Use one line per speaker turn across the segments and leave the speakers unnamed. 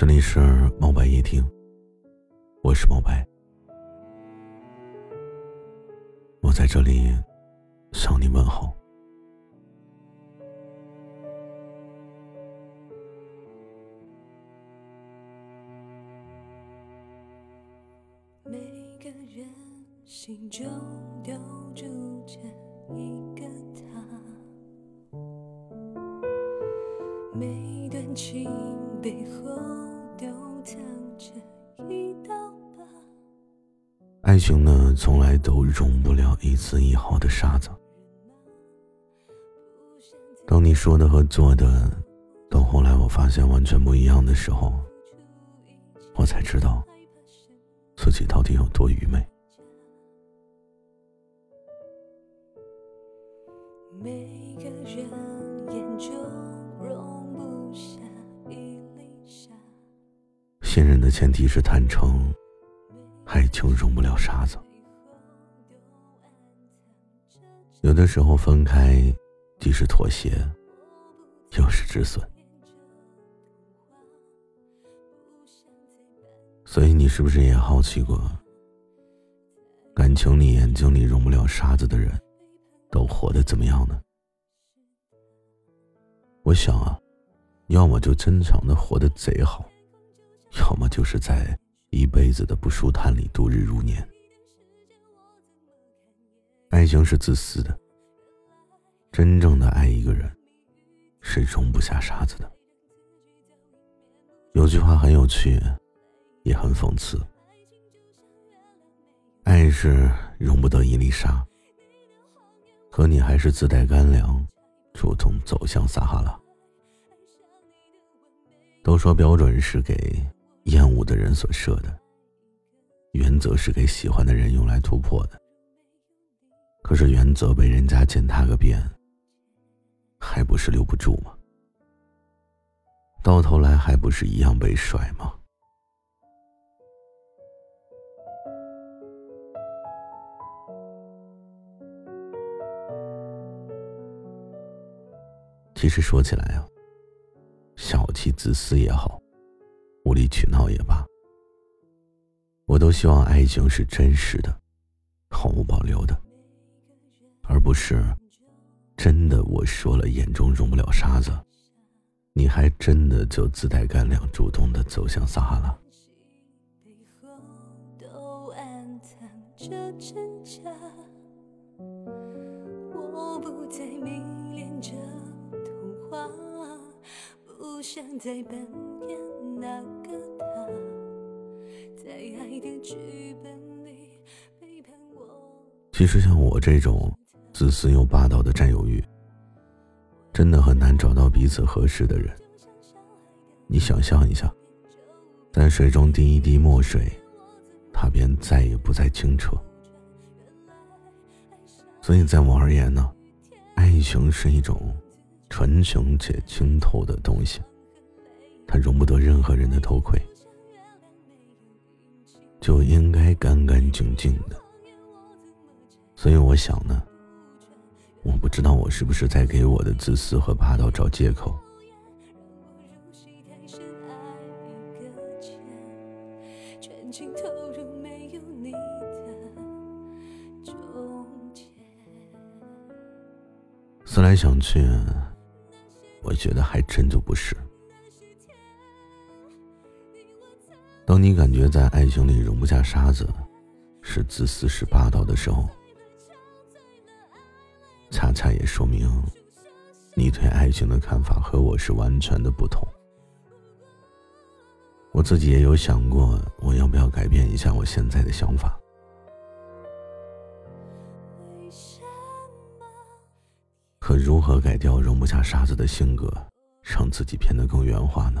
这里是猫白夜听，我是猫白，我在这里向你问好。
每个人心中都住着一个他，每段情背后。
爱情呢，从来都容不了一丝一毫的沙子。当你说的和做的，到后来我发现完全不一样的时候，我才知道。自己到底有多愚昧？信任前提是坦诚，爱情容不了沙子。有的时候分开，既是妥协，又是止损。所以，你是不是也好奇过，感情里眼睛里容不了沙子的人，都活得怎么样呢？我想啊，要么就真诚的活得贼好，要么就是在一辈子的不舒坦里度日如年。爱情是自私的，真正的爱一个人，是容不下沙子的。有句话很有趣。也很讽刺，爱是容不得一粒沙，可你还是自带干粮，主动走向撒哈拉。都说标准是给厌恶的人所设的，原则是给喜欢的人用来突破的。可是原则被人家践踏个遍，还不是留不住吗？到头来还不是一样被甩吗？其实说起来啊，小气自私也好，无理取闹也罢，我都希望爱情是真实的，毫无保留的，而不是真的我说了眼中容不了沙子，你还真的就自带干粮，主动的走向撒哈拉。我不再迷恋着。像在扮演其实像我这种自私又霸道的占有欲，真的很难找到彼此合适的人。你想象一下，在水中滴一滴墨水，它便再也不再清澈。所以在我而言呢，爱情是一种纯情且清透的东西。它容不得任何人的偷窥，就应该干干净净的。所以我想呢，我不知道我是不是在给我的自私和霸道找借口。思来想去，我觉得还真就不是。当你感觉在爱情里容不下沙子，是自私是霸道的时候，恰恰也说明你对爱情的看法和我是完全的不同。我自己也有想过，我要不要改变一下我现在的想法？可如何改掉容不下沙子的性格，让自己变得更圆滑呢？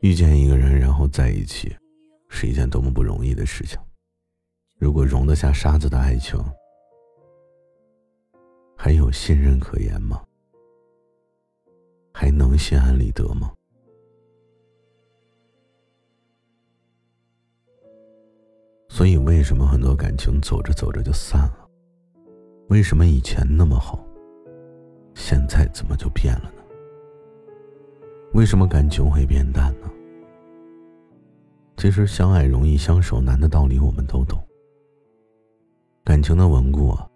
遇见一个人，然后在一起，是一件多么不容易的事情。如果容得下沙子的爱情，还有信任可言吗？还能心安理得吗？所以，为什么很多感情走着走着就散了？为什么以前那么好，现在怎么就变了呢？为什么感情会变淡？其实，相爱容易相守难的道理我们都懂。感情的稳固啊，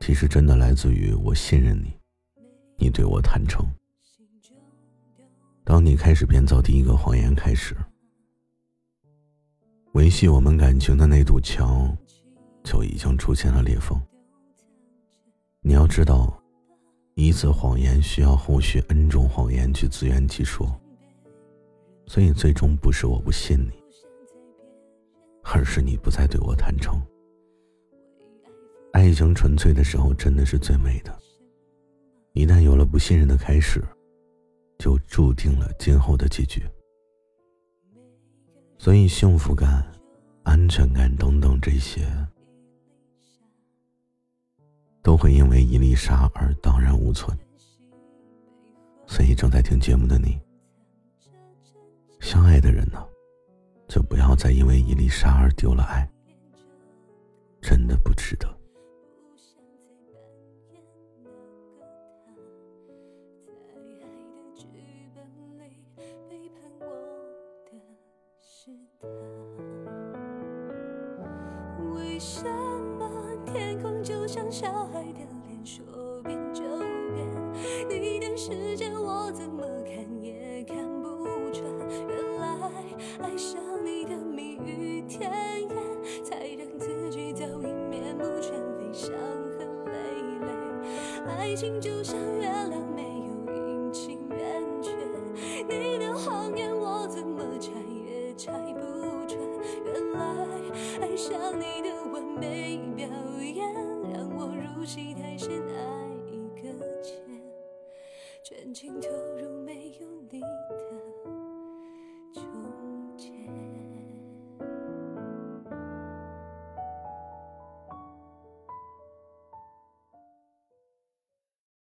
其实真的来自于我信任你，你对我坦诚。当你开始编造第一个谎言开始，维系我们感情的那堵墙，就已经出现了裂缝。你要知道，一次谎言需要后续 N 种谎言去自圆其说，所以最终不是我不信你，而是你不再对我坦诚。爱情纯粹的时候，真的是最美的。一旦有了不信任的开始，就注定了今后的结局。所以，幸福感、安全感等等这些，都会因为一粒沙而荡然无存。所以，正在听节目的你，相爱的人呢，不要再因为一粒沙而丢了爱，真的不值得。
为什么天空就像小孩的脸，说变就变？你的世界我怎么情就像月亮，没有阴晴圆缺。你的谎言我怎么拆也拆不穿。原来爱上你的。完美表演，让我入戏太深，爱已搁浅，全情投入没有你。